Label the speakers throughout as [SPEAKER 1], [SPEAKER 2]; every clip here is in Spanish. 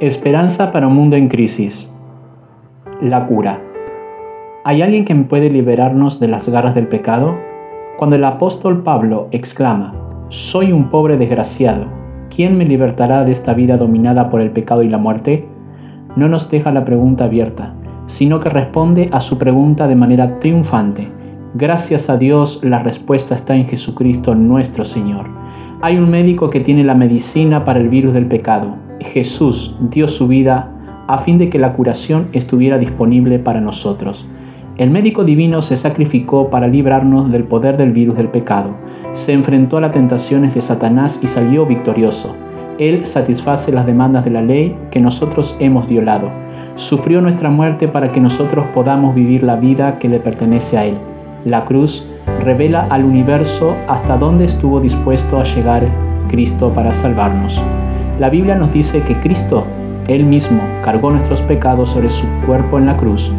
[SPEAKER 1] Esperanza para un mundo en crisis. La cura. ¿Hay alguien que puede liberarnos de las garras del pecado? Cuando el apóstol Pablo exclama, Soy un pobre desgraciado, ¿quién me libertará de esta vida dominada por el pecado y la muerte? No nos deja la pregunta abierta, sino que responde a su pregunta de manera triunfante. Gracias a Dios la respuesta está en Jesucristo nuestro Señor. Hay un médico que tiene la medicina para el virus del pecado, Jesús dio su vida a fin de que la curación estuviera disponible para nosotros. El médico divino se sacrificó para librarnos del poder del virus del pecado. Se enfrentó a las tentaciones de Satanás y salió victorioso. Él satisface las demandas de la ley que nosotros hemos violado. Sufrió nuestra muerte para que nosotros podamos vivir la vida que le pertenece a Él. La cruz revela al universo hasta dónde estuvo dispuesto a llegar Cristo para salvarnos. La Biblia nos dice que Cristo, Él mismo, cargó nuestros pecados sobre su cuerpo en la cruz.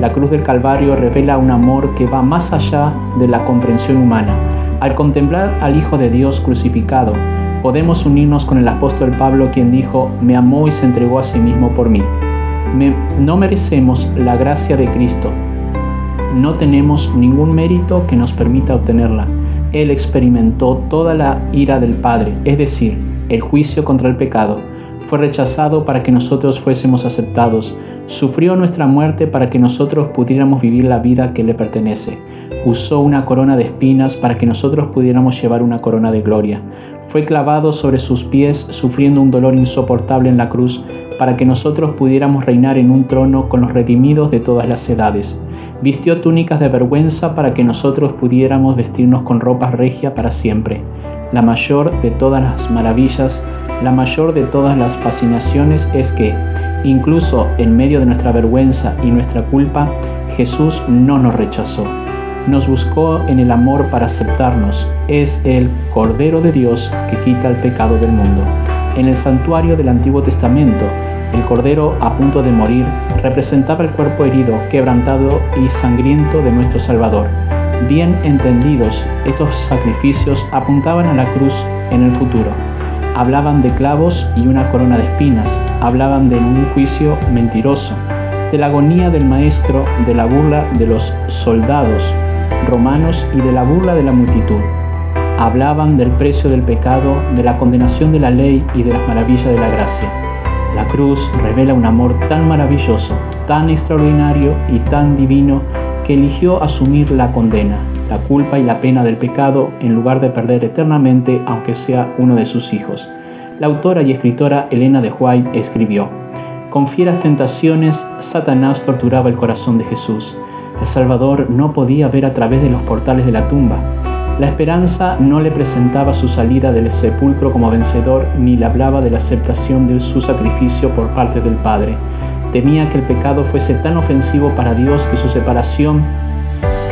[SPEAKER 1] La cruz del Calvario revela un amor que va más allá de la comprensión humana. Al contemplar al Hijo de Dios crucificado, podemos unirnos con el apóstol Pablo quien dijo, me amó y se entregó a sí mismo por mí. no merecemos la gracia de Cristo. No tenemos ningún mérito que nos permita obtenerla. Él experimentó toda la ira del Padre, es decir, el juicio contra el pecado, fue rechazado para que nosotros fuésemos aceptados, sufrió nuestra muerte para que nosotros pudiéramos vivir la vida que le pertenece, usó una corona de espinas para que nosotros pudiéramos llevar una corona de gloria, fue clavado sobre sus pies sufriendo un dolor insoportable en la cruz para que nosotros pudiéramos reinar en un trono con los redimidos de todas las edades. Vistió túnicas de vergüenza para que nosotros pudiéramos vestirnos con ropas regia para siempre la mayor de todas las maravillas, la mayor de todas las fascinaciones es que, incluso en medio de nuestra vergüenza y nuestra culpa, Jesús no nos rechazó. Nos buscó en el amor para aceptarnos. Es el Cordero de Dios que quita el pecado del mundo. En el santuario del Antiguo Testamento, el Cordero a punto de morir representaba el cuerpo herido, quebrantado y sangriento de nuestro Salvador. Bien entendidos, estos sacrificios apuntaban a la cruz en el futuro. Hablaban de clavos y una corona de espinas, hablaban de un juicio mentiroso, de la agonía del maestro, de la burla de los soldados romanos y de la burla de la multitud. Hablaban del precio del pecado, de la condenación de la ley y de las maravillas de la gracia. La cruz revela un amor tan maravilloso, tan extraordinario y tan divino que eligió asumir la condena, la culpa y la pena del pecado en lugar de perder eternamente aunque sea uno de sus hijos. La autora y escritora Elena de White escribió, Con fieras tentaciones, Satanás torturaba el corazón de Jesús. El Salvador no podía ver a través de los portales de la tumba. La esperanza no le presentaba su salida del sepulcro como vencedor ni le hablaba de la aceptación de su sacrificio por parte del Padre temía que el pecado fuese tan ofensivo para Dios que su separación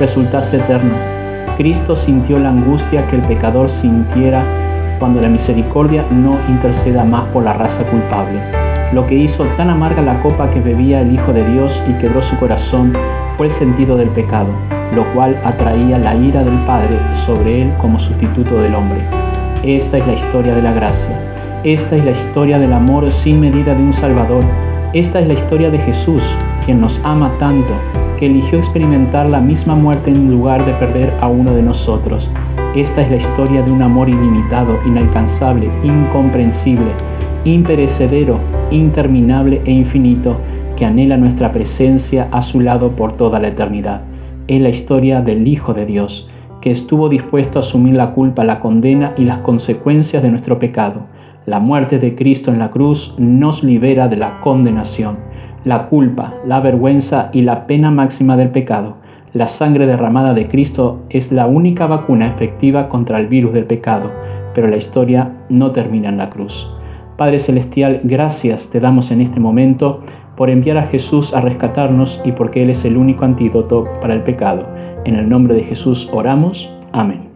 [SPEAKER 1] resultase eterna. Cristo sintió la angustia que el pecador sintiera cuando la misericordia no interceda más por la raza culpable. Lo que hizo tan amarga la copa que bebía el Hijo de Dios y quebró su corazón fue el sentido del pecado, lo cual atraía la ira del Padre sobre él como sustituto del hombre. Esta es la historia de la gracia. Esta es la historia del amor sin medida de un Salvador esta es la historia de Jesús, quien nos ama tanto, que eligió experimentar la misma muerte en lugar de perder a uno de nosotros. Esta es la historia de un amor ilimitado, inalcanzable, incomprensible, imperecedero, interminable e infinito, que anhela nuestra presencia a su lado por toda la eternidad. Es la historia del Hijo de Dios, que estuvo dispuesto a asumir la culpa, la condena y las consecuencias de nuestro pecado la muerte de Cristo en la cruz nos libera de la condenación, la culpa, la vergüenza y la pena máxima del pecado. La sangre derramada de Cristo es la única vacuna efectiva contra el virus del pecado, pero la historia no termina en la cruz. Padre Celestial, gracias te damos en este momento por enviar a Jesús a rescatarnos y porque Él es el único antídoto para el pecado. En el nombre de Jesús oramos. Amén.